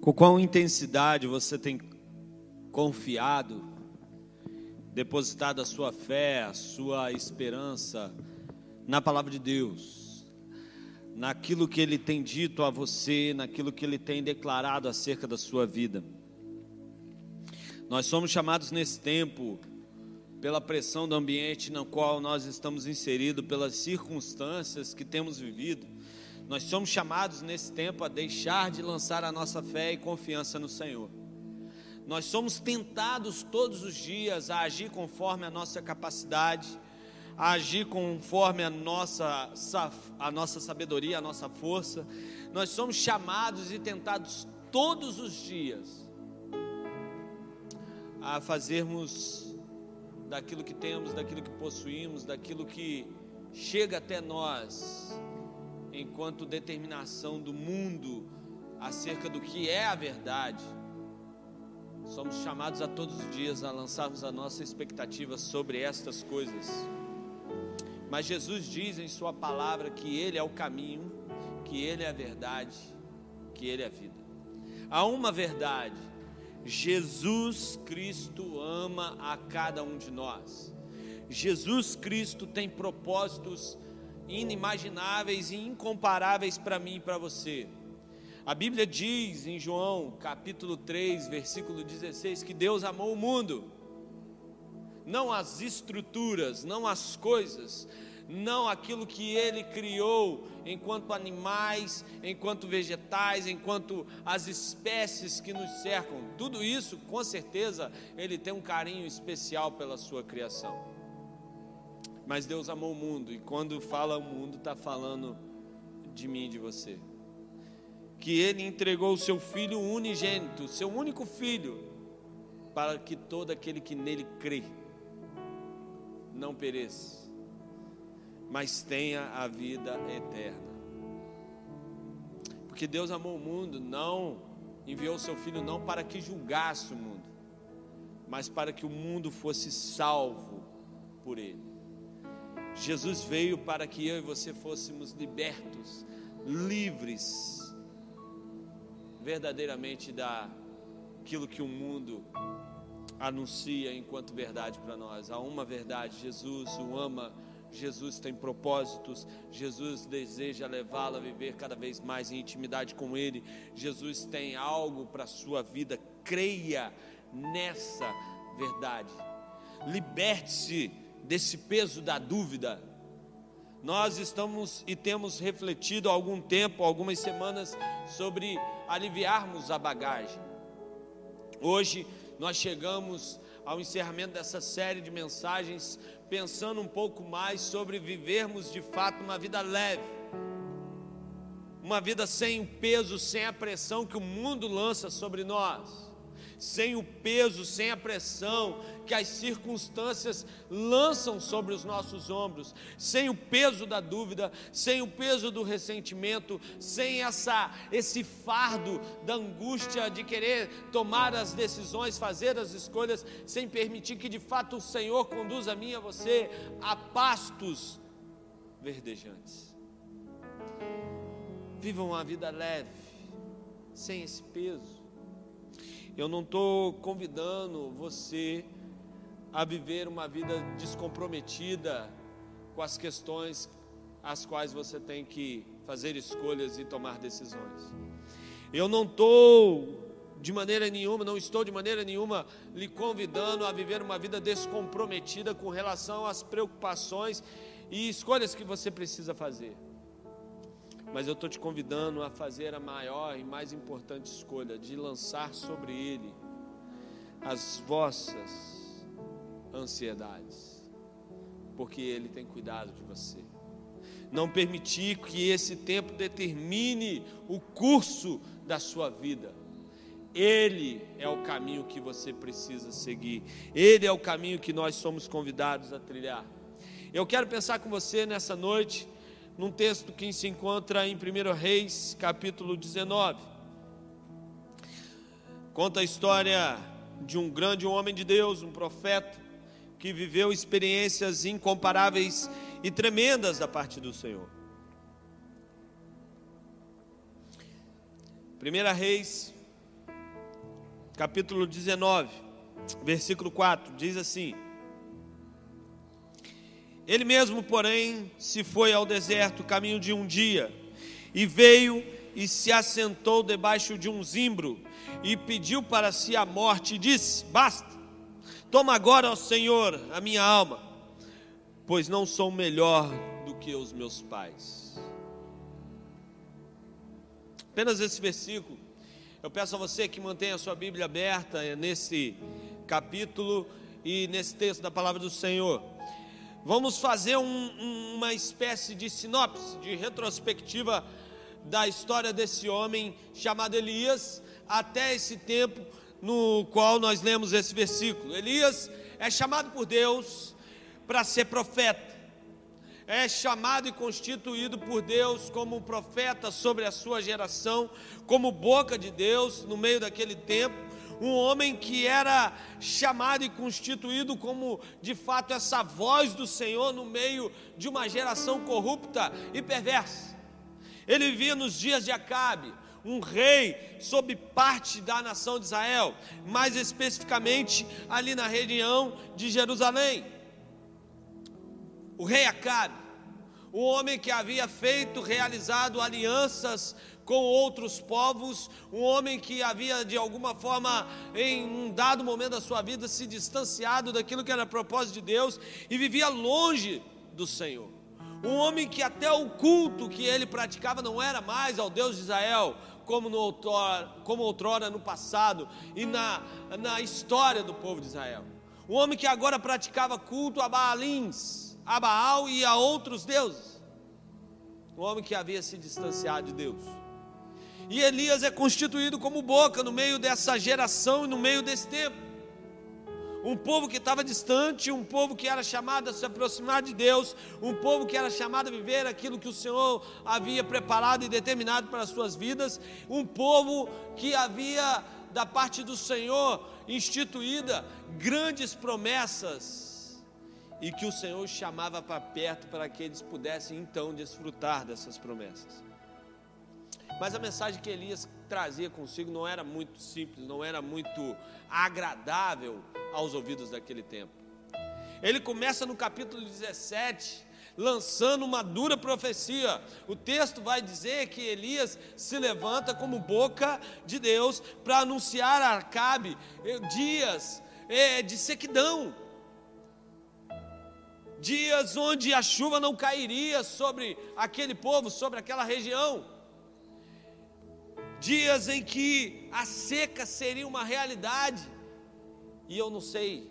Com qual intensidade você tem confiado, depositado a sua fé, a sua esperança na palavra de Deus, naquilo que Ele tem dito a você, naquilo que Ele tem declarado acerca da sua vida. Nós somos chamados nesse tempo, pela pressão do ambiente no qual nós estamos inseridos, pelas circunstâncias que temos vivido, nós somos chamados nesse tempo a deixar de lançar a nossa fé e confiança no Senhor. Nós somos tentados todos os dias a agir conforme a nossa capacidade, a agir conforme a nossa, a nossa sabedoria, a nossa força. Nós somos chamados e tentados todos os dias a fazermos daquilo que temos, daquilo que possuímos, daquilo que chega até nós, enquanto determinação do mundo acerca do que é a verdade. Somos chamados a todos os dias a lançarmos a nossa expectativa sobre estas coisas. Mas Jesus diz em Sua palavra que Ele é o caminho, que Ele é a verdade, que Ele é a vida. Há uma verdade: Jesus Cristo ama a cada um de nós. Jesus Cristo tem propósitos inimagináveis e incomparáveis para mim e para você. A Bíblia diz em João, capítulo 3, versículo 16, que Deus amou o mundo, não as estruturas, não as coisas, não aquilo que ele criou enquanto animais, enquanto vegetais, enquanto as espécies que nos cercam. Tudo isso, com certeza, ele tem um carinho especial pela sua criação. Mas Deus amou o mundo, e quando fala o mundo, está falando de mim e de você. Que Ele entregou o seu Filho unigênito, seu único Filho, para que todo aquele que nele crê não pereça, mas tenha a vida eterna. Porque Deus amou o mundo, não enviou o seu Filho não para que julgasse o mundo, mas para que o mundo fosse salvo por Ele. Jesus veio para que eu e você fôssemos libertos, livres, verdadeiramente daquilo que o mundo anuncia enquanto verdade para nós. Há uma verdade: Jesus o ama, Jesus tem propósitos, Jesus deseja levá-lo a viver cada vez mais em intimidade com Ele. Jesus tem algo para a sua vida. Creia nessa verdade. Liberte-se desse peso da dúvida. Nós estamos e temos refletido há algum tempo, algumas semanas, sobre aliviarmos a bagagem. Hoje nós chegamos ao encerramento dessa série de mensagens, pensando um pouco mais sobre vivermos de fato uma vida leve, uma vida sem o peso, sem a pressão que o mundo lança sobre nós sem o peso, sem a pressão que as circunstâncias lançam sobre os nossos ombros, sem o peso da dúvida, sem o peso do ressentimento, sem essa esse fardo da angústia de querer tomar as decisões, fazer as escolhas, sem permitir que de fato o Senhor conduza a mim e a você a pastos verdejantes. Vivam uma vida leve, sem esse peso eu não estou convidando você a viver uma vida descomprometida com as questões às quais você tem que fazer escolhas e tomar decisões. Eu não estou de maneira nenhuma, não estou de maneira nenhuma lhe convidando a viver uma vida descomprometida com relação às preocupações e escolhas que você precisa fazer. Mas eu estou te convidando a fazer a maior e mais importante escolha, de lançar sobre Ele as vossas ansiedades, porque Ele tem cuidado de você. Não permitir que esse tempo determine o curso da sua vida. Ele é o caminho que você precisa seguir. Ele é o caminho que nós somos convidados a trilhar. Eu quero pensar com você nessa noite num texto que se encontra em 1 Reis, capítulo 19. Conta a história de um grande homem de Deus, um profeta, que viveu experiências incomparáveis e tremendas da parte do Senhor. 1 Reis, capítulo 19, versículo 4, diz assim: Ele mesmo, porém, se foi ao deserto, caminho de um dia, e veio e se assentou debaixo de um zimbro, e pediu para si a morte, e disse: Basta, toma agora, ó Senhor, a minha alma, pois não sou melhor do que os meus pais. Apenas esse versículo. Eu peço a você que mantenha a sua Bíblia aberta nesse capítulo e nesse texto da palavra do Senhor. Vamos fazer um, uma espécie de sinopse, de retrospectiva da história desse homem chamado Elias, até esse tempo no qual nós lemos esse versículo. Elias é chamado por Deus para ser profeta é chamado e constituído por Deus como profeta sobre a sua geração, como boca de Deus no meio daquele tempo, um homem que era chamado e constituído como de fato essa voz do Senhor no meio de uma geração corrupta e perversa. Ele vivia nos dias de Acabe, um rei sob parte da nação de Israel, mais especificamente ali na região de Jerusalém. O rei Acabe um homem que havia feito, realizado alianças com outros povos, um homem que havia de alguma forma, em um dado momento da sua vida, se distanciado daquilo que era propósito de Deus e vivia longe do Senhor. Um homem que até o culto que ele praticava não era mais ao Deus de Israel, como, no outrora, como outrora no passado e na, na história do povo de Israel. Um homem que agora praticava culto a Baalins a Baal e a outros deuses. Um homem que havia se distanciado de Deus. E Elias é constituído como boca no meio dessa geração e no meio desse tempo. Um povo que estava distante, um povo que era chamado a se aproximar de Deus, um povo que era chamado a viver aquilo que o Senhor havia preparado e determinado para as suas vidas, um povo que havia da parte do Senhor instituída grandes promessas e que o Senhor chamava para perto para que eles pudessem então desfrutar dessas promessas. Mas a mensagem que Elias trazia consigo não era muito simples, não era muito agradável aos ouvidos daquele tempo. Ele começa no capítulo 17, lançando uma dura profecia. O texto vai dizer que Elias se levanta como boca de Deus para anunciar a Acabe eh, dias eh, de sequidão, dias onde a chuva não cairia sobre aquele povo, sobre aquela região, dias em que a seca seria uma realidade, e eu não sei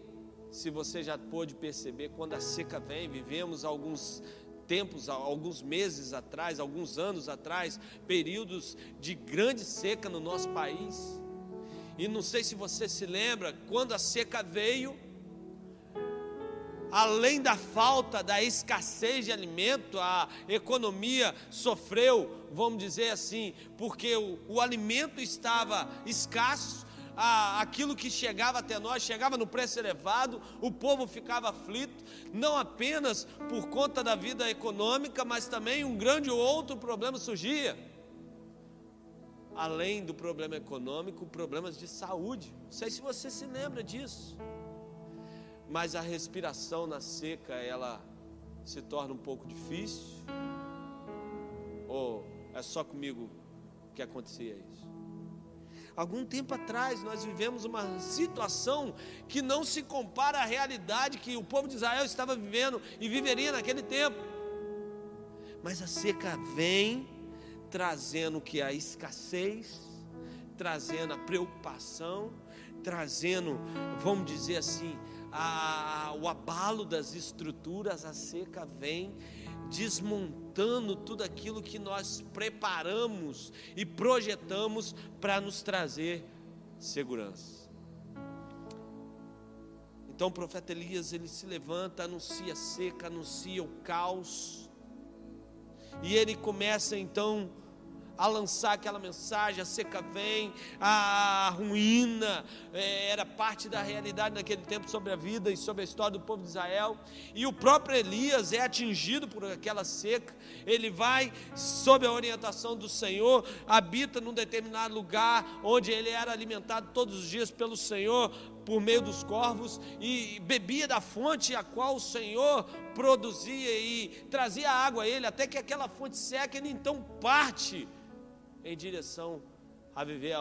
se você já pôde perceber, quando a seca vem, vivemos alguns tempos, alguns meses atrás, alguns anos atrás, períodos de grande seca no nosso país. E não sei se você se lembra, quando a seca veio, além da falta, da escassez de alimento, a economia sofreu, vamos dizer assim, porque o, o alimento estava escasso, a, aquilo que chegava até nós chegava no preço elevado, o povo ficava aflito, não apenas por conta da vida econômica, mas também um grande outro problema surgia. Além do problema econômico, problemas de saúde. Não sei se você se lembra disso mas a respiração na seca ela se torna um pouco difícil? Ou é só comigo que acontecia isso? Algum tempo atrás nós vivemos uma situação que não se compara à realidade que o povo de Israel estava vivendo e viveria naquele tempo. Mas a seca vem trazendo que a escassez, trazendo a preocupação, trazendo, vamos dizer assim, a, o abalo das estruturas, a seca vem desmontando tudo aquilo que nós preparamos e projetamos para nos trazer segurança. Então o profeta Elias ele se levanta, anuncia seca, anuncia o caos, e ele começa então a lançar aquela mensagem: a seca vem, a ruína é, era parte da realidade naquele tempo sobre a vida e sobre a história do povo de Israel. E o próprio Elias é atingido por aquela seca. Ele vai, sob a orientação do Senhor, habita num determinado lugar onde ele era alimentado todos os dias pelo Senhor por meio dos corvos e bebia da fonte a qual o Senhor produzia e trazia água a ele, até que aquela fonte seca, ele então parte em direção a viver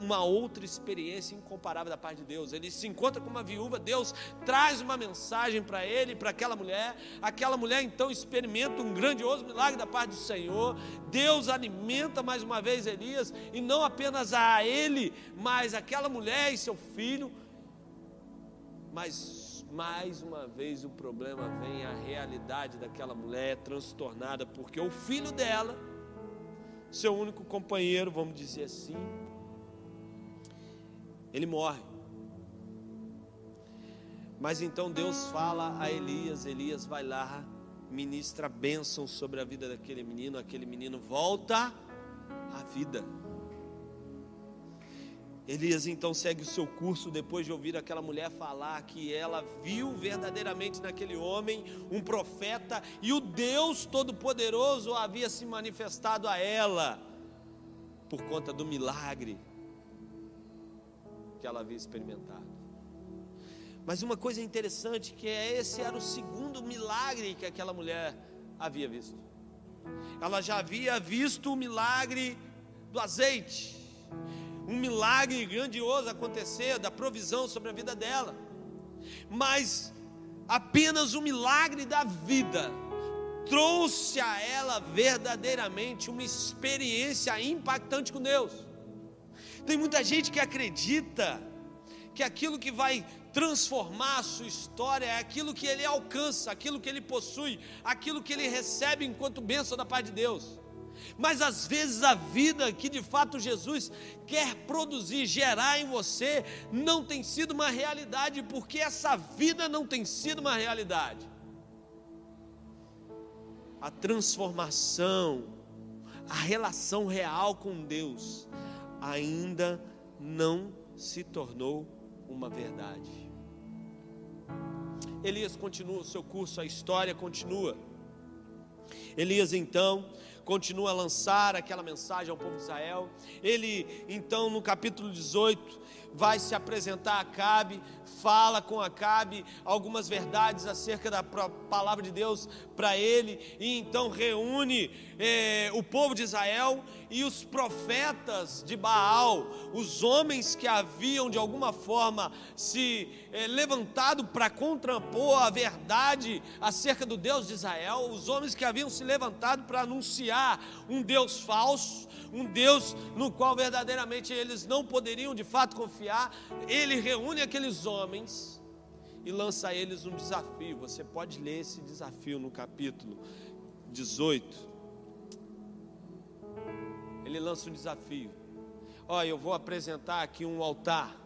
uma outra experiência incomparável da parte de Deus. Ele se encontra com uma viúva, Deus traz uma mensagem para ele, para aquela mulher. Aquela mulher então experimenta um grandioso milagre da parte do Senhor. Deus alimenta mais uma vez Elias, e não apenas a ele, mas aquela mulher e seu filho. Mas mais uma vez o problema vem, a realidade daquela mulher transtornada, porque o filho dela seu único companheiro, vamos dizer assim, ele morre. Mas então Deus fala a Elias, Elias vai lá, ministra bênção sobre a vida daquele menino, aquele menino volta à vida. Elias então segue o seu curso depois de ouvir aquela mulher falar que ela viu verdadeiramente naquele homem um profeta e o Deus Todo-Poderoso havia se manifestado a ela por conta do milagre que ela havia experimentado. Mas uma coisa interessante que é esse era o segundo milagre que aquela mulher havia visto. Ela já havia visto o milagre do azeite um milagre grandioso acontecer, da provisão sobre a vida dela. Mas apenas o milagre da vida trouxe a ela verdadeiramente uma experiência impactante com Deus. Tem muita gente que acredita que aquilo que vai transformar a sua história é aquilo que ele alcança, aquilo que ele possui, aquilo que ele recebe enquanto bênção da parte de Deus. Mas às vezes a vida que de fato Jesus quer produzir, gerar em você, não tem sido uma realidade, porque essa vida não tem sido uma realidade. A transformação, a relação real com Deus, ainda não se tornou uma verdade. Elias continua o seu curso, a história continua. Elias então continua a lançar aquela mensagem ao povo de Israel. Ele, então, no capítulo 18, vai se apresentar a Acabe, fala com Acabe algumas verdades acerca da palavra de Deus para ele, e então reúne eh, o povo de Israel e os profetas de Baal, os homens que haviam de alguma forma se eh, levantado para contrapor a verdade acerca do Deus de Israel, os homens que haviam se levantado para anunciar um Deus falso, um Deus no qual verdadeiramente eles não poderiam de fato confiar. Ele reúne aqueles homens e lança a eles um desafio. Você pode ler esse desafio no capítulo 18. Ele lança um desafio. Olha, eu vou apresentar aqui um altar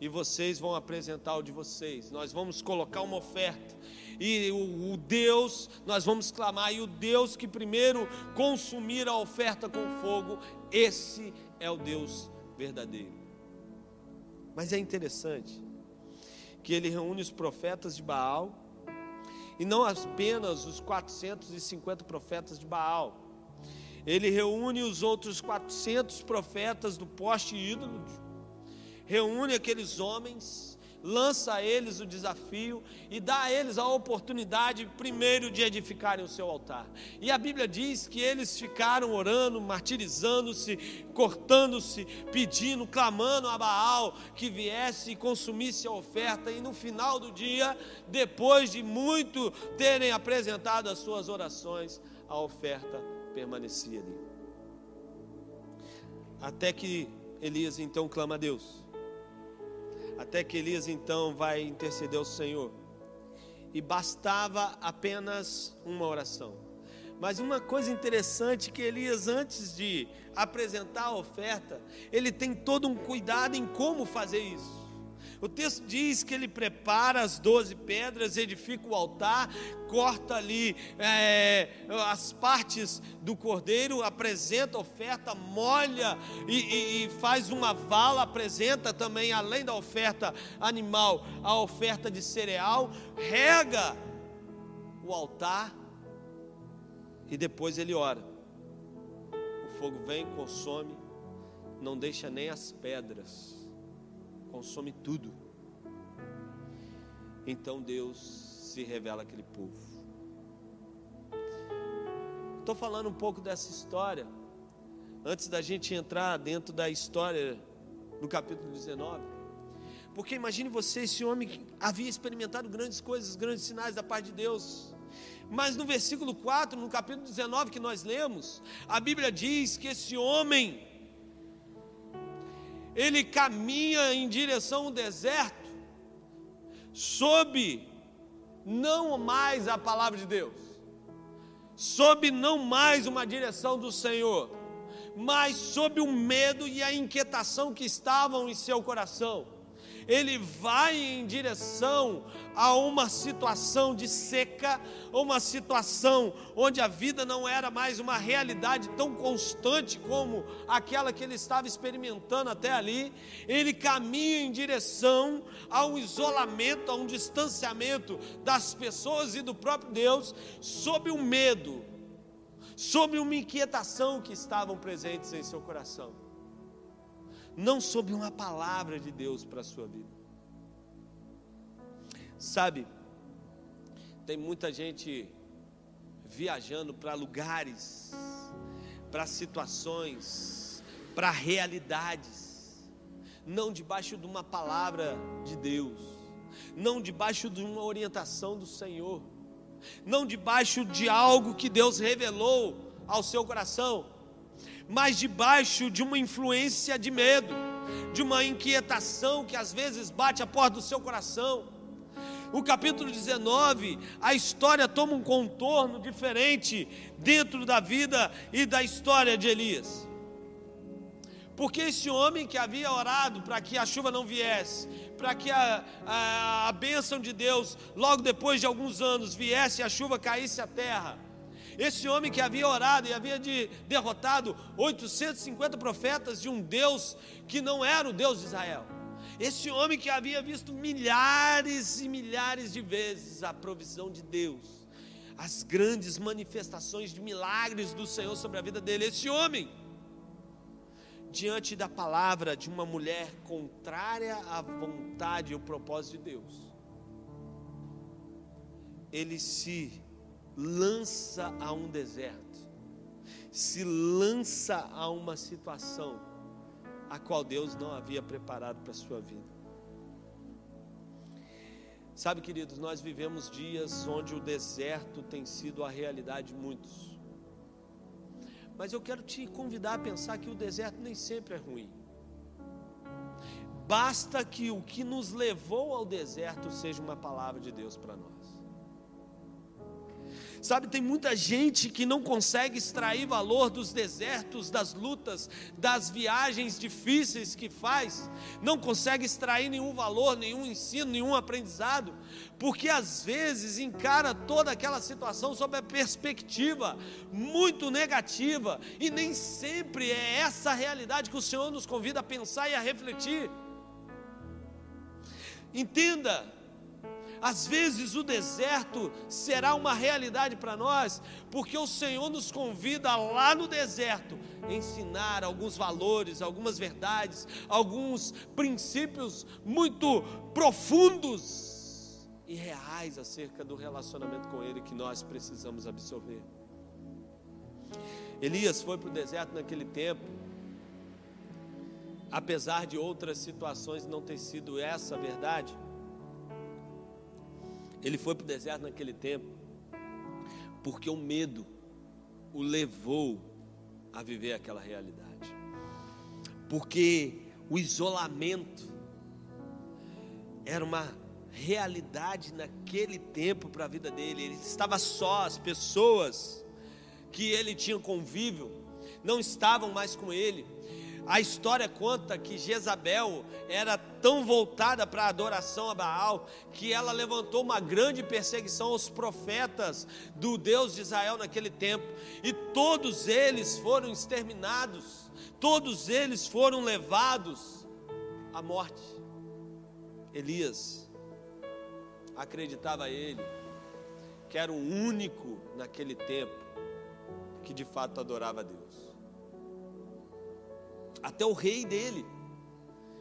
e vocês vão apresentar o de vocês. Nós vamos colocar uma oferta e o, o, Deus, nós vamos clamar, e o Deus que primeiro consumir a oferta com fogo, esse é o Deus verdadeiro. Mas é interessante que ele reúne os profetas de Baal, e não apenas os 450 profetas de Baal, ele reúne os outros 400 profetas do poste ídolo, reúne aqueles homens, lança a eles o desafio e dá a eles a oportunidade, primeiro, de edificarem o seu altar. E a Bíblia diz que eles ficaram orando, martirizando-se, cortando-se, pedindo, clamando a Baal que viesse e consumisse a oferta. E no final do dia, depois de muito terem apresentado as suas orações, a oferta permanecia ali. Até que Elias então clama a Deus. Até que Elias então vai interceder ao Senhor. E bastava apenas uma oração. Mas uma coisa interessante que Elias, antes de apresentar a oferta, ele tem todo um cuidado em como fazer isso. O texto diz que ele prepara as doze pedras, edifica o altar, corta ali é, as partes do cordeiro, apresenta a oferta, molha e, e, e faz uma vala, apresenta também, além da oferta animal, a oferta de cereal, rega o altar e depois ele ora. O fogo vem, consome, não deixa nem as pedras consome tudo. Então Deus se revela àquele povo. Estou falando um pouco dessa história, antes da gente entrar dentro da história do capítulo 19. Porque imagine você, esse homem que havia experimentado grandes coisas, grandes sinais da parte de Deus. Mas no versículo 4, no capítulo 19 que nós lemos, a Bíblia diz que esse homem ele caminha em direção ao deserto, sob não mais a palavra de Deus, sob não mais uma direção do Senhor, mas sob o medo e a inquietação que estavam em seu coração ele vai em direção a uma situação de seca, uma situação onde a vida não era mais uma realidade tão constante como aquela que ele estava experimentando até ali. Ele caminha em direção a um isolamento, a um distanciamento das pessoas e do próprio Deus, sob o medo, sob uma inquietação que estavam presentes em seu coração não sob uma palavra de Deus para a sua vida. Sabe, tem muita gente viajando para lugares, para situações, para realidades, não debaixo de uma palavra de Deus, não debaixo de uma orientação do Senhor, não debaixo de algo que Deus revelou ao seu coração mas debaixo de uma influência de medo, de uma inquietação que às vezes bate a porta do seu coração. O capítulo 19, a história toma um contorno diferente dentro da vida e da história de Elias. Porque esse homem que havia orado para que a chuva não viesse, para que a, a, a bênção de Deus, logo depois de alguns anos, viesse e a chuva caísse à terra, esse homem que havia orado e havia de, derrotado 850 profetas de um Deus que não era o Deus de Israel. Esse homem que havia visto milhares e milhares de vezes a provisão de Deus, as grandes manifestações de milagres do Senhor sobre a vida dele. Esse homem, diante da palavra de uma mulher contrária à vontade e ao propósito de Deus, ele se lança a um deserto, se lança a uma situação a qual Deus não havia preparado para a sua vida. Sabe, queridos, nós vivemos dias onde o deserto tem sido a realidade de muitos. Mas eu quero te convidar a pensar que o deserto nem sempre é ruim. Basta que o que nos levou ao deserto seja uma palavra de Deus para nós. Sabe, tem muita gente que não consegue extrair valor dos desertos, das lutas, das viagens difíceis que faz, não consegue extrair nenhum valor, nenhum ensino, nenhum aprendizado, porque às vezes encara toda aquela situação sob a perspectiva muito negativa, e nem sempre é essa a realidade que o Senhor nos convida a pensar e a refletir. Entenda, às vezes o deserto será uma realidade para nós, porque o Senhor nos convida lá no deserto ensinar alguns valores, algumas verdades, alguns princípios muito profundos e reais acerca do relacionamento com Ele que nós precisamos absorver. Elias foi para o deserto naquele tempo, apesar de outras situações não ter sido essa a verdade ele foi para o deserto naquele tempo, porque o medo o levou a viver aquela realidade. Porque o isolamento era uma realidade naquele tempo para a vida dele. Ele estava só, as pessoas que ele tinha convívio não estavam mais com ele. A história conta que Jezabel era tão voltada para a adoração a Baal que ela levantou uma grande perseguição aos profetas do Deus de Israel naquele tempo, e todos eles foram exterminados, todos eles foram levados à morte. Elias acreditava ele que era o único naquele tempo que de fato adorava a Deus. Até o rei dele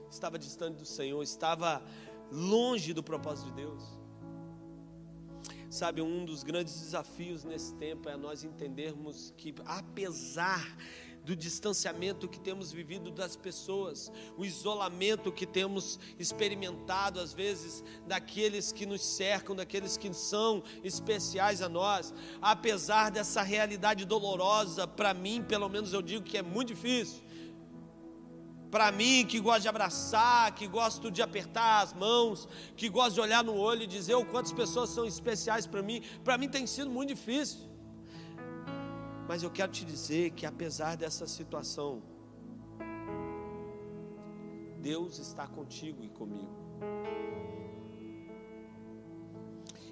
estava distante do Senhor, estava longe do propósito de Deus. Sabe, um dos grandes desafios nesse tempo é nós entendermos que, apesar do distanciamento que temos vivido das pessoas, o isolamento que temos experimentado às vezes daqueles que nos cercam, daqueles que são especiais a nós, apesar dessa realidade dolorosa, para mim, pelo menos eu digo que é muito difícil para mim, que gosto de abraçar, que gosto de apertar as mãos, que gosto de olhar no olho e dizer o quantas pessoas são especiais para mim, para mim tem sido muito difícil. Mas eu quero te dizer que apesar dessa situação, Deus está contigo e comigo.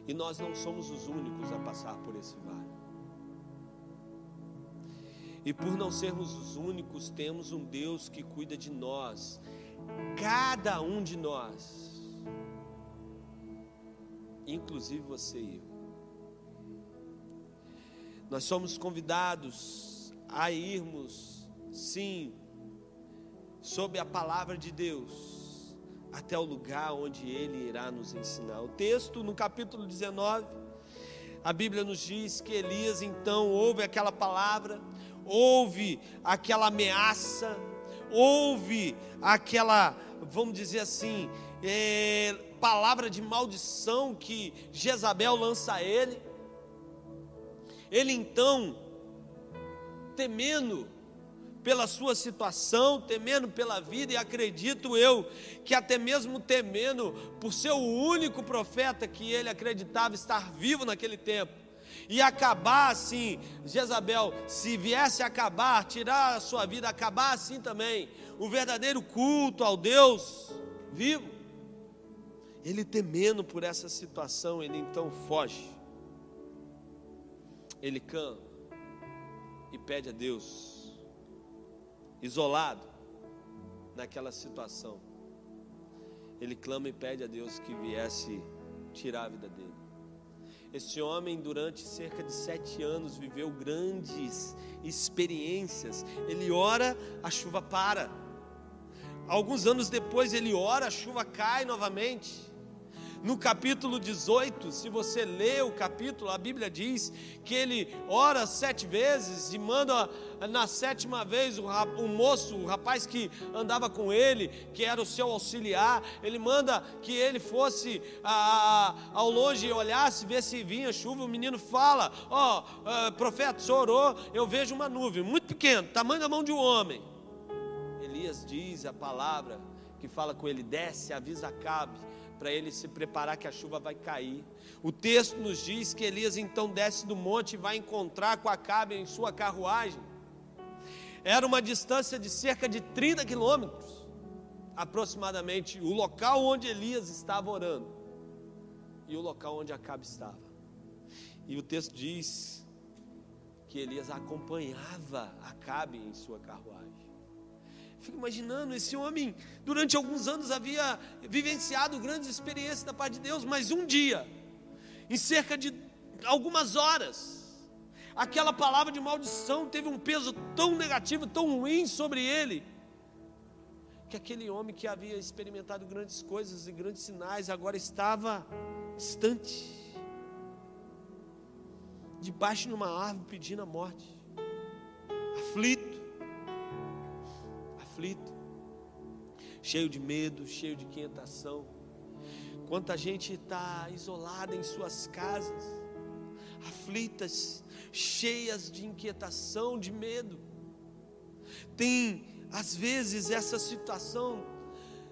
E nós não somos os únicos a passar por esse vale. E por não sermos os únicos, temos um Deus que cuida de nós, cada um de nós, inclusive você e eu. Nós somos convidados a irmos, sim, sob a palavra de Deus, até o lugar onde Ele irá nos ensinar. O texto, no capítulo 19, a Bíblia nos diz que Elias então ouve aquela palavra, ouve aquela ameaça, ouve aquela, vamos dizer assim, é, palavra de maldição que Jezabel lança a ele. Ele então, temendo pela sua situação, temendo pela vida, e acredito eu que até mesmo temendo por ser o único profeta que ele acreditava estar vivo naquele tempo, e acabar assim, Jezabel, se viesse a acabar, tirar a sua vida, acabar assim também, o verdadeiro culto ao Deus vivo. Ele temendo por essa situação, ele então foge. Ele canta e pede a Deus, isolado naquela situação. Ele clama e pede a Deus que viesse tirar a vida dele. Esse homem, durante cerca de sete anos, viveu grandes experiências. Ele ora, a chuva para. Alguns anos depois, ele ora, a chuva cai novamente. No capítulo 18, se você lê o capítulo, a Bíblia diz que ele ora sete vezes e manda na sétima vez o, o moço, o rapaz que andava com ele, que era o seu auxiliar, ele manda que ele fosse a, a, ao longe e olhasse, ver se vinha chuva. O menino fala: Ó, oh, uh, profeta, o orou, eu vejo uma nuvem, muito pequena, tamanho da mão de um homem. Elias diz a palavra que fala com ele: desce, avisa Cabe para ele se preparar que a chuva vai cair. O texto nos diz que Elias então desce do monte e vai encontrar com Acabe em sua carruagem. Era uma distância de cerca de 30 quilômetros, aproximadamente, o local onde Elias estava orando e o local onde Acabe estava. E o texto diz que Elias acompanhava Acabe em sua carruagem. Fico imaginando, esse homem, durante alguns anos, havia vivenciado grandes experiências da parte de Deus, mas um dia, em cerca de algumas horas, aquela palavra de maldição teve um peso tão negativo, tão ruim sobre ele, que aquele homem que havia experimentado grandes coisas e grandes sinais, agora estava distante, debaixo de uma árvore pedindo a morte, aflito aflito, cheio de medo, cheio de inquietação. Quanta gente está isolada em suas casas, aflitas, cheias de inquietação, de medo. Tem, às vezes, essa situação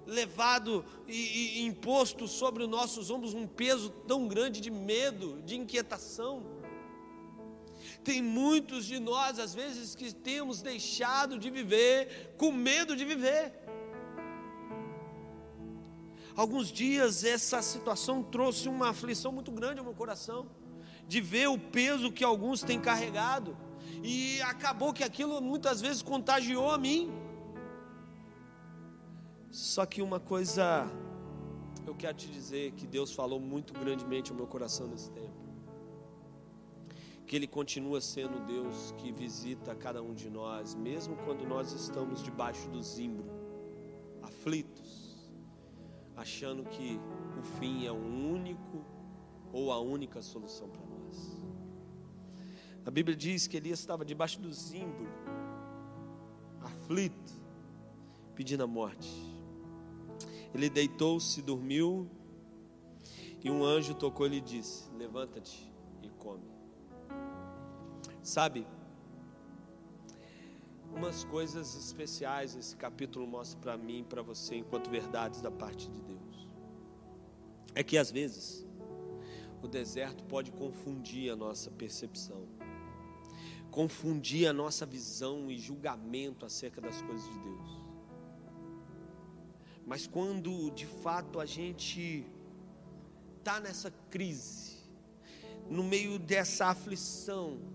levado e, e imposto sobre os nossos ombros um peso tão grande de medo, de inquietação. Tem muitos de nós, às vezes, que temos deixado de viver com medo de viver. Alguns dias essa situação trouxe uma aflição muito grande ao meu coração, de ver o peso que alguns têm carregado, e acabou que aquilo muitas vezes contagiou a mim. Só que uma coisa eu quero te dizer que Deus falou muito grandemente ao meu coração nesse tempo. Que Ele continua sendo Deus que visita cada um de nós, mesmo quando nós estamos debaixo do zimbro, aflitos achando que o fim é o único ou a única solução para nós. A Bíblia diz que Elias estava debaixo do zimbro, aflito, pedindo a morte. Ele deitou-se, dormiu, e um anjo tocou e disse: Levanta-te e come. Sabe, umas coisas especiais esse capítulo mostra para mim e para você, enquanto verdades da parte de Deus. É que às vezes o deserto pode confundir a nossa percepção, confundir a nossa visão e julgamento acerca das coisas de Deus. Mas quando de fato a gente está nessa crise, no meio dessa aflição,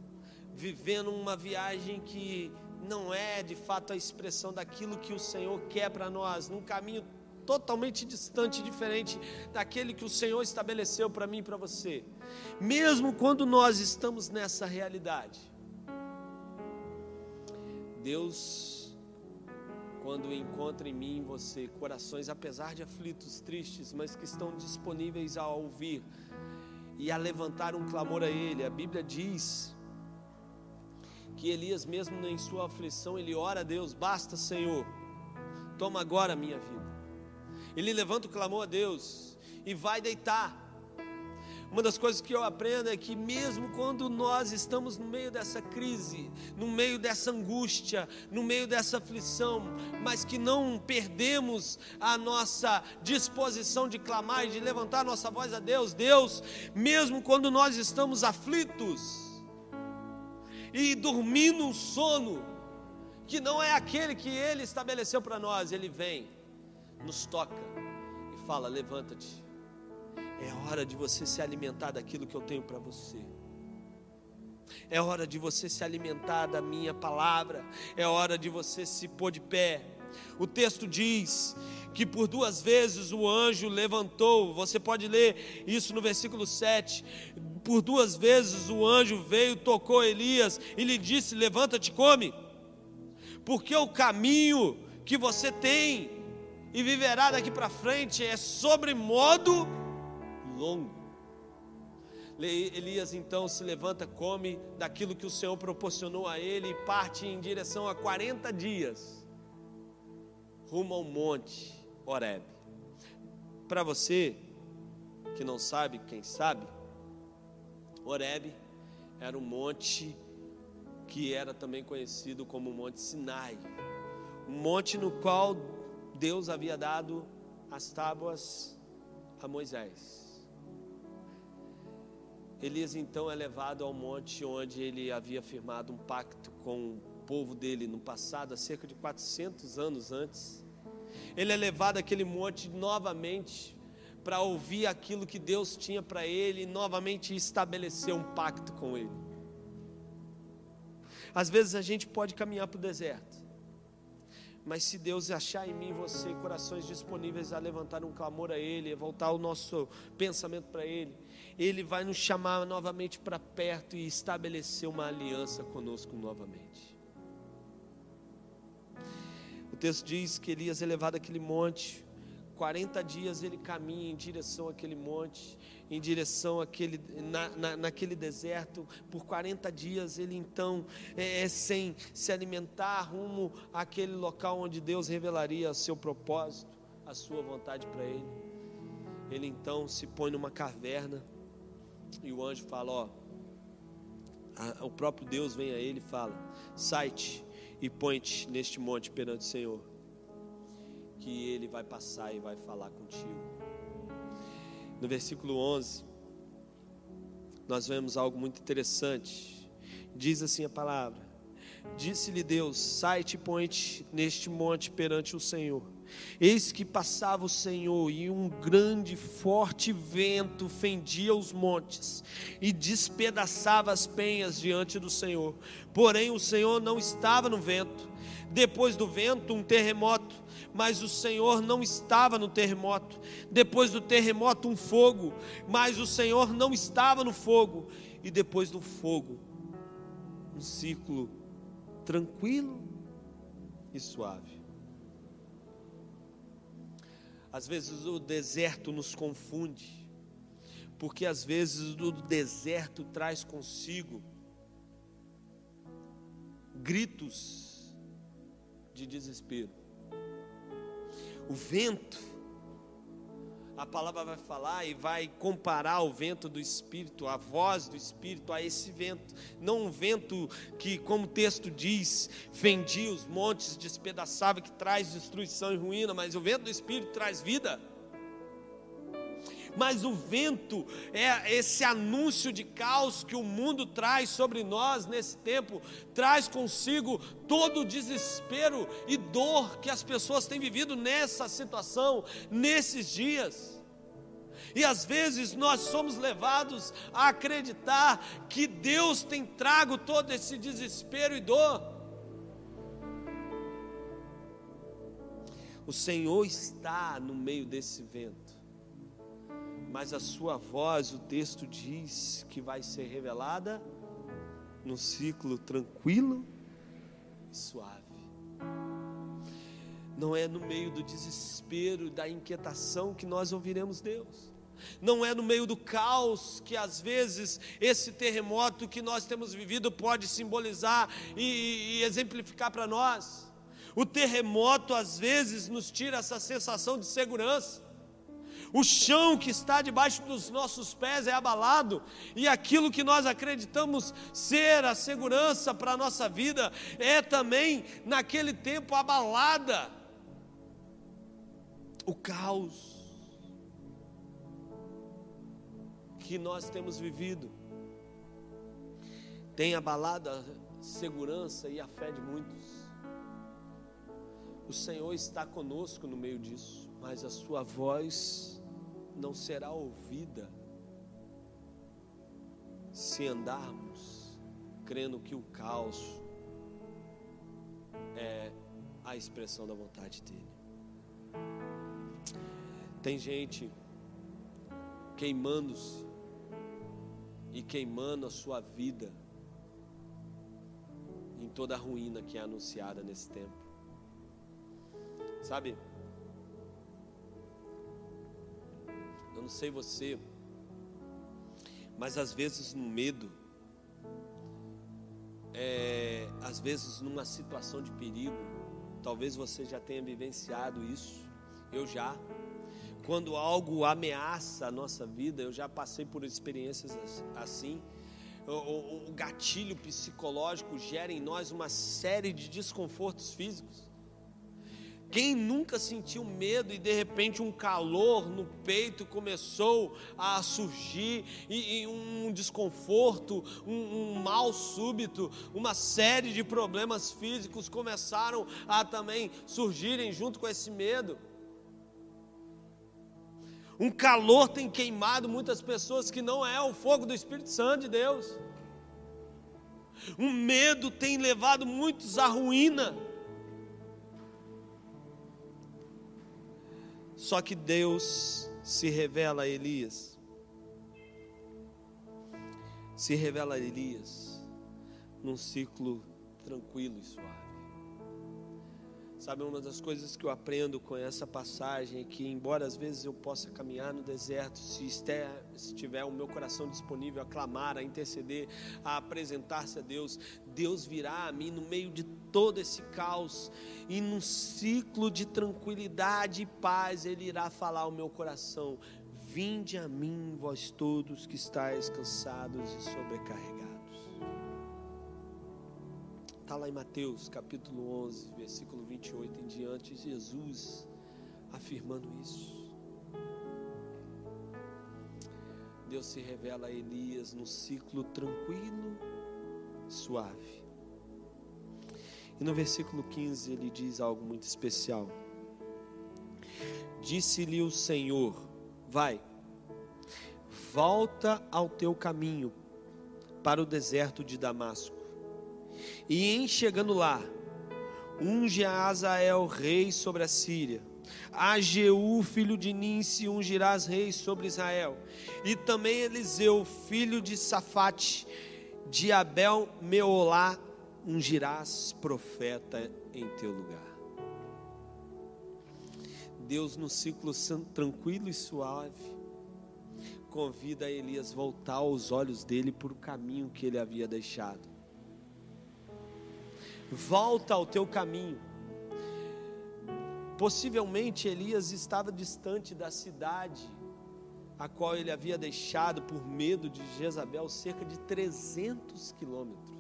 vivendo uma viagem que não é de fato a expressão daquilo que o Senhor quer para nós, num caminho totalmente distante, diferente daquele que o Senhor estabeleceu para mim e para você. Mesmo quando nós estamos nessa realidade, Deus, quando encontra em mim e você corações, apesar de aflitos, tristes, mas que estão disponíveis a ouvir e a levantar um clamor a Ele, a Bíblia diz que Elias, mesmo em sua aflição, ele ora a Deus: basta, Senhor, toma agora a minha vida. Ele levanta o clamor a Deus e vai deitar. Uma das coisas que eu aprendo é que, mesmo quando nós estamos no meio dessa crise, no meio dessa angústia, no meio dessa aflição, mas que não perdemos a nossa disposição de clamar e de levantar nossa voz a Deus, Deus, mesmo quando nós estamos aflitos, e dormir num sono que não é aquele que Ele estabeleceu para nós. Ele vem, nos toca e fala: Levanta-te, é hora de você se alimentar daquilo que eu tenho para você. É hora de você se alimentar da minha palavra. É hora de você se pôr de pé. O texto diz que por duas vezes o anjo levantou. Você pode ler isso no versículo 7 por duas vezes o anjo veio, tocou Elias e lhe disse: Levanta-te, come, porque o caminho que você tem e viverá daqui para frente é sobre modo longo. Elias então se levanta, come daquilo que o Senhor proporcionou a ele e parte em direção a 40 dias, rumo ao monte Horeb. Para você que não sabe, quem sabe, Horeb era um monte que era também conhecido como Monte Sinai, um monte no qual Deus havia dado as tábuas a Moisés. Elias então é levado ao monte onde ele havia firmado um pacto com povo dele no passado, há cerca de 400 anos antes. Ele é levado àquele monte novamente para ouvir aquilo que Deus tinha para ele e novamente estabelecer um pacto com ele. Às vezes a gente pode caminhar para o deserto, mas se Deus achar em mim você corações disponíveis a levantar um clamor a Ele, a voltar o nosso pensamento para Ele, Ele vai nos chamar novamente para perto e estabelecer uma aliança conosco novamente. Texto diz que Elias é levado àquele monte, 40 dias ele caminha em direção àquele monte, em direção àquele, na, na, naquele deserto. Por 40 dias ele então, é, é, sem se alimentar, rumo àquele local onde Deus revelaria seu propósito, a sua vontade para ele. Ele então se põe numa caverna e o anjo fala: Ó, a, o próprio Deus vem a ele e fala: Sai-te e põe-te neste monte perante o Senhor que ele vai passar e vai falar contigo. No versículo 11, nós vemos algo muito interessante. Diz assim a palavra: Disse-lhe Deus: Sai-te e põe-te neste monte perante o Senhor. Eis que passava o Senhor, e um grande, forte vento fendia os montes e despedaçava as penhas diante do Senhor. Porém, o Senhor não estava no vento. Depois do vento, um terremoto, mas o Senhor não estava no terremoto. Depois do terremoto, um fogo, mas o Senhor não estava no fogo. E depois do fogo, um ciclo tranquilo e suave. Às vezes o deserto nos confunde, porque às vezes o deserto traz consigo gritos de desespero. O vento a palavra vai falar e vai comparar o vento do Espírito, a voz do Espírito, a esse vento. Não um vento que, como o texto diz, fendia os montes, despedaçava, que traz destruição e ruína, mas o vento do Espírito traz vida. Mas o vento é esse anúncio de caos que o mundo traz sobre nós nesse tempo, traz consigo todo o desespero e dor que as pessoas têm vivido nessa situação, nesses dias. E às vezes nós somos levados a acreditar que Deus tem trago todo esse desespero e dor. O Senhor está no meio desse vento mas a sua voz, o texto diz que vai ser revelada num ciclo tranquilo e suave. Não é no meio do desespero, da inquietação que nós ouviremos Deus. Não é no meio do caos que às vezes esse terremoto que nós temos vivido pode simbolizar e, e exemplificar para nós. O terremoto às vezes nos tira essa sensação de segurança o chão que está debaixo dos nossos pés é abalado, e aquilo que nós acreditamos ser a segurança para a nossa vida é também, naquele tempo, abalada. O caos que nós temos vivido tem abalado a segurança e a fé de muitos. O Senhor está conosco no meio disso, mas a Sua voz não será ouvida se andarmos crendo que o caos é a expressão da vontade dele. Tem gente queimando-se e queimando a sua vida em toda a ruína que é anunciada nesse tempo. Sabe? Não sei você, mas às vezes no medo, é, às vezes numa situação de perigo, talvez você já tenha vivenciado isso, eu já. Quando algo ameaça a nossa vida, eu já passei por experiências assim. O, o, o gatilho psicológico gera em nós uma série de desconfortos físicos. Quem nunca sentiu medo e de repente um calor no peito começou a surgir e, e um desconforto, um, um, mal súbito, uma série de problemas físicos começaram a também surgirem junto com esse medo. Um calor tem queimado muitas pessoas que não é o fogo do Espírito Santo de Deus. Um medo tem levado muitos à ruína. Só que Deus se revela a Elias. Se revela a Elias num ciclo tranquilo e suave. Sabe, uma das coisas que eu aprendo com essa passagem é que, embora às vezes eu possa caminhar no deserto, se estiver, se tiver o meu coração disponível a clamar, a interceder, a apresentar-se a Deus, Deus virá a mim no meio de todo esse caos e num ciclo de tranquilidade e paz, Ele irá falar ao meu coração: Vinde a mim, vós todos que estáis cansados e sobrecarregados. Está lá em Mateus capítulo 11, versículo 28 em diante, Jesus afirmando isso. Deus se revela a Elias no ciclo tranquilo suave. E no versículo 15 ele diz algo muito especial. Disse-lhe o Senhor: Vai, volta ao teu caminho para o deserto de Damasco. E em chegando lá, unge a Azael rei sobre a Síria. A Jeú, filho de Ninse, ungirás rei sobre Israel. E também Eliseu, filho de Safate, de Abel Meolá, ungirás profeta em teu lugar. Deus, no ciclo tranquilo e suave, convida Elias voltar os olhos dele para o caminho que ele havia deixado. Volta ao teu caminho. Possivelmente Elias estava distante da cidade a qual ele havia deixado por medo de Jezabel cerca de 300 quilômetros.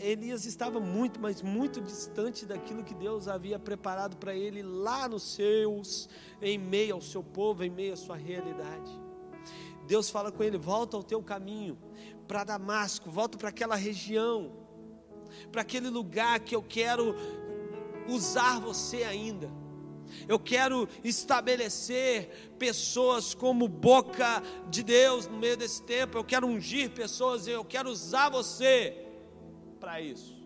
Elias estava muito, mas muito distante daquilo que Deus havia preparado para ele lá nos seus, em meio ao seu povo, em meio à sua realidade. Deus fala com ele: volta ao teu caminho, para Damasco, volta para aquela região, para aquele lugar que eu quero usar você ainda. Eu quero estabelecer pessoas como boca de Deus no meio desse tempo. Eu quero ungir pessoas, eu quero usar você para isso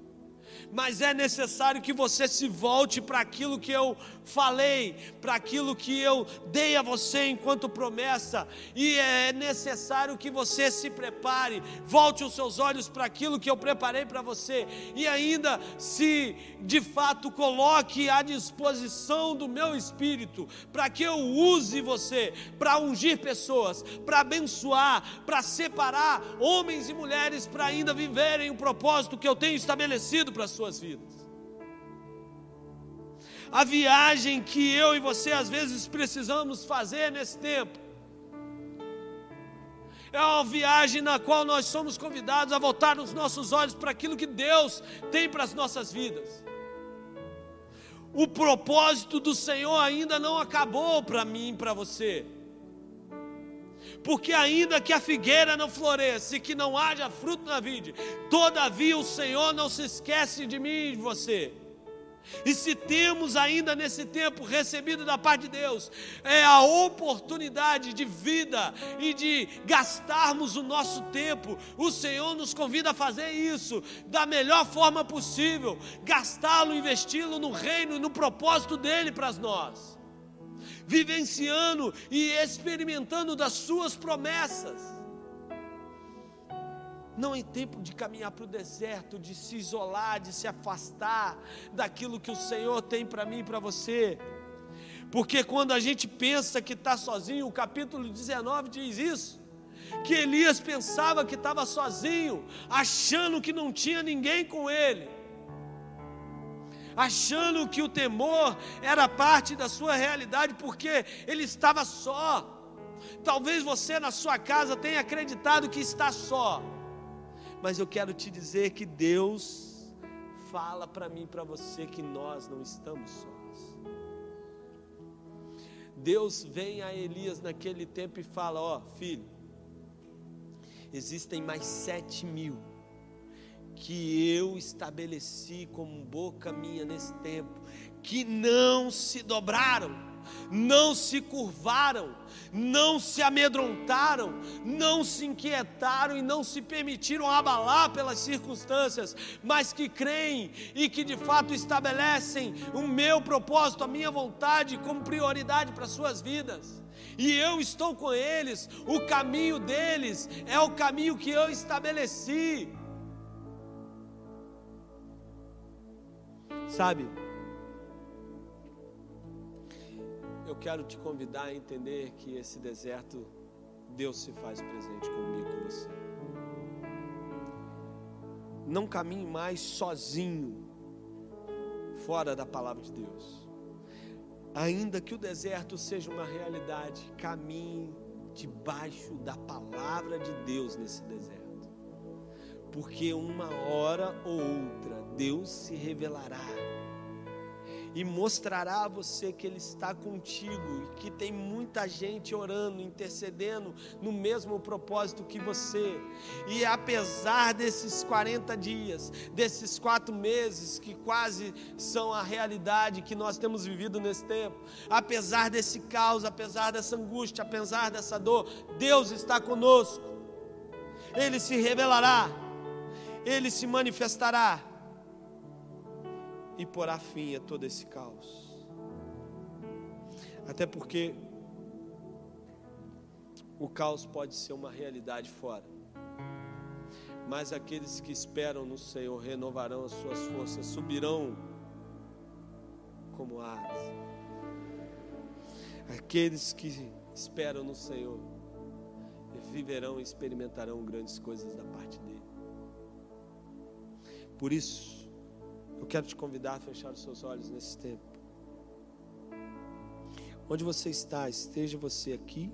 mas é necessário que você se volte para aquilo que eu falei, para aquilo que eu dei a você enquanto promessa, e é necessário que você se prepare, volte os seus olhos para aquilo que eu preparei para você, e ainda se de fato coloque à disposição do meu espírito, para que eu use você para ungir pessoas, para abençoar, para separar homens e mulheres para ainda viverem o propósito que eu tenho estabelecido para a sua suas vidas. A viagem que eu e você às vezes precisamos fazer nesse tempo é uma viagem na qual nós somos convidados a voltar os nossos olhos para aquilo que Deus tem para as nossas vidas. O propósito do Senhor ainda não acabou para mim e para você porque ainda que a figueira não floresça e que não haja fruto na vide, todavia o Senhor não se esquece de mim e de você. E se temos ainda nesse tempo recebido da parte de Deus, é a oportunidade de vida e de gastarmos o nosso tempo. O Senhor nos convida a fazer isso da melhor forma possível, gastá-lo, investi-lo no reino e no propósito dele para nós vivenciando e experimentando das suas promessas. Não é tempo de caminhar para o deserto, de se isolar, de se afastar daquilo que o Senhor tem para mim e para você. Porque quando a gente pensa que está sozinho, o capítulo 19 diz isso. Que Elias pensava que estava sozinho, achando que não tinha ninguém com ele achando que o temor era parte da sua realidade, porque ele estava só. Talvez você na sua casa tenha acreditado que está só, mas eu quero te dizer que Deus fala para mim e para você que nós não estamos sós. Deus vem a Elias naquele tempo e fala: Ó, oh, filho, existem mais sete mil que eu estabeleci como boca minha nesse tempo, que não se dobraram, não se curvaram, não se amedrontaram, não se inquietaram e não se permitiram abalar pelas circunstâncias, mas que creem e que de fato estabelecem o meu propósito, a minha vontade como prioridade para suas vidas. E eu estou com eles, o caminho deles é o caminho que eu estabeleci. Sabe? Eu quero te convidar a entender que esse deserto, Deus se faz presente comigo, com você. Não caminhe mais sozinho, fora da palavra de Deus. Ainda que o deserto seja uma realidade, caminhe debaixo da palavra de Deus nesse deserto porque uma hora ou outra Deus se revelará e mostrará a você que Ele está contigo e que tem muita gente orando, intercedendo no mesmo propósito que você. E apesar desses 40 dias, desses quatro meses que quase são a realidade que nós temos vivido nesse tempo, apesar desse caos, apesar dessa angústia, apesar dessa dor, Deus está conosco. Ele se revelará, Ele se manifestará e porá fim a todo esse caos. Até porque o caos pode ser uma realidade fora, mas aqueles que esperam no Senhor renovarão as suas forças, subirão como aves. Aqueles que esperam no Senhor viverão e experimentarão grandes coisas da parte dele. Por isso, eu quero te convidar a fechar os seus olhos nesse tempo. Onde você está, esteja você aqui,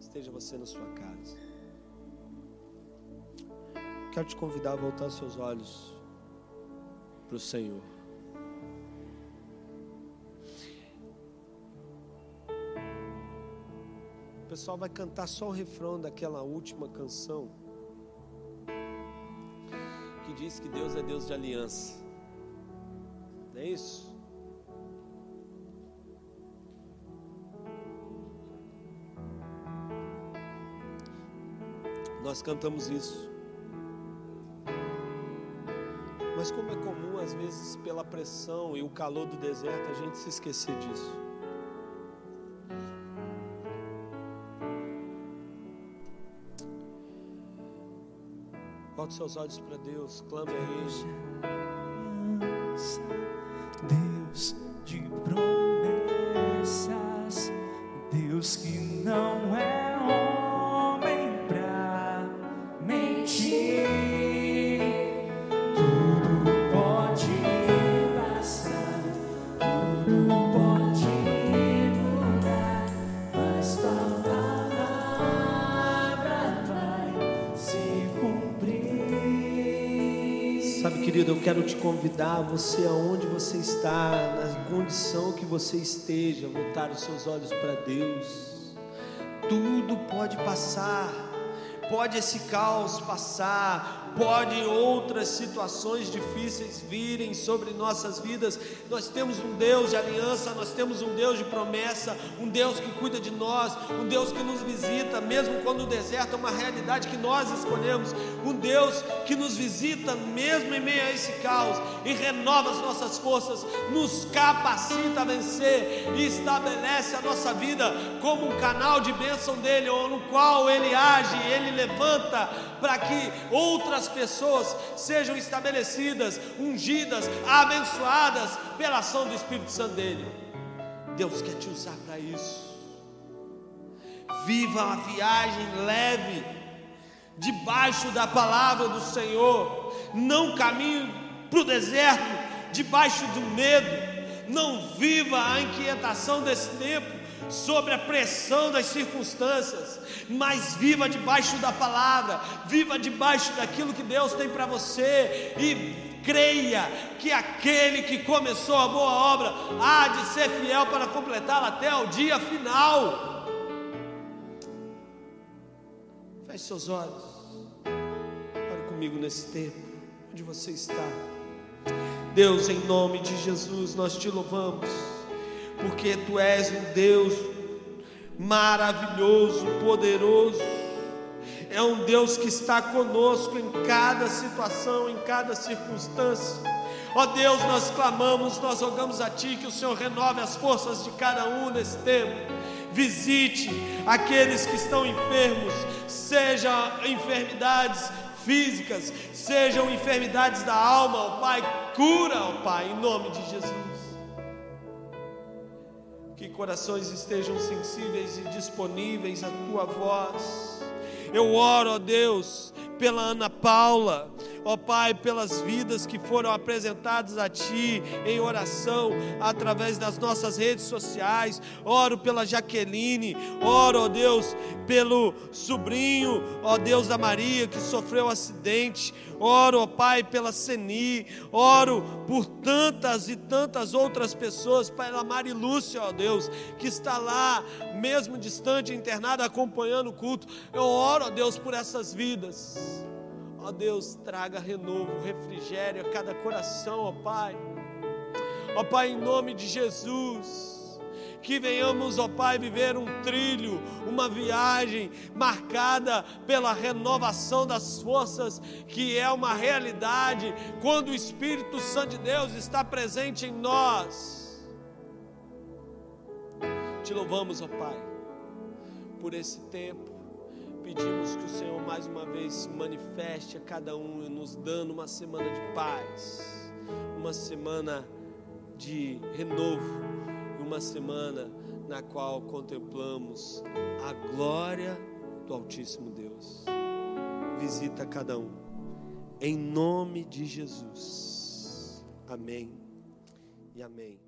esteja você na sua casa. Quero te convidar a voltar seus olhos para o Senhor. O pessoal vai cantar só o refrão daquela última canção diz que Deus é Deus de aliança. Não é isso? Nós cantamos isso. Mas como é comum, às vezes, pela pressão e o calor do deserto, a gente se esquecer disso. Volte seus olhos para Deus, clame a Ele. Convidar, você aonde você está, na condição que você esteja, voltar os seus olhos para Deus. Tudo pode passar, pode esse caos passar, pode outras situações difíceis virem sobre nossas vidas. Nós temos um Deus de aliança, nós temos um Deus de promessa, um Deus que cuida de nós, um Deus que nos visita, mesmo quando o deserto é uma realidade que nós escolhemos, um Deus que nos visita mesmo em meio a esse caos e renova as nossas forças, nos capacita a vencer e estabelece a nossa vida como um canal de bênção dele, ou no qual ele age, ele levanta para que outras pessoas sejam estabelecidas, ungidas, abençoadas pela ação do Espírito Santo dele. Deus quer te usar para isso. Viva a viagem leve, debaixo da palavra do Senhor. Não caminhe para o deserto, debaixo do medo. Não viva a inquietação desse tempo sobre a pressão das circunstâncias, mas viva debaixo da palavra, viva debaixo daquilo que Deus tem para você e creia que aquele que começou a boa obra há de ser fiel para completá-la até o dia final. Feche seus olhos, ore comigo nesse tempo, onde você está. Deus, em nome de Jesus, nós te louvamos porque tu és um Deus maravilhoso, poderoso. É um Deus que está conosco em cada situação, em cada circunstância. Ó Deus, nós clamamos, nós rogamos a Ti que o Senhor renove as forças de cada um nesse tempo. Visite aqueles que estão enfermos, sejam enfermidades físicas, sejam enfermidades da alma, ó Pai, cura, ó Pai, em nome de Jesus que corações estejam sensíveis e disponíveis à tua voz. Eu oro, ó Deus, pela Ana Paula, ó Pai, pelas vidas que foram apresentadas a Ti em oração através das nossas redes sociais. Oro pela Jaqueline, oro, ó Deus, pelo sobrinho, ó Deus da Maria que sofreu um acidente. Oro, ó Pai, pela Seni, oro por tantas e tantas outras pessoas, pela Mari Lúcia, ó Deus, que está lá, mesmo distante, internada, acompanhando o culto. Eu oro, ó Deus, por essas vidas. Ó Deus, traga renovo, refrigério a cada coração, ó Pai. Ó Pai, em nome de Jesus que venhamos, ó Pai, viver um trilho, uma viagem marcada pela renovação das forças, que é uma realidade quando o Espírito Santo de Deus está presente em nós. Te louvamos, ó Pai, por esse tempo. Pedimos que o Senhor mais uma vez manifeste a cada um, nos dando uma semana de paz, uma semana de renovo, uma semana na qual contemplamos a glória do Altíssimo Deus. Visita cada um, em nome de Jesus. Amém e amém.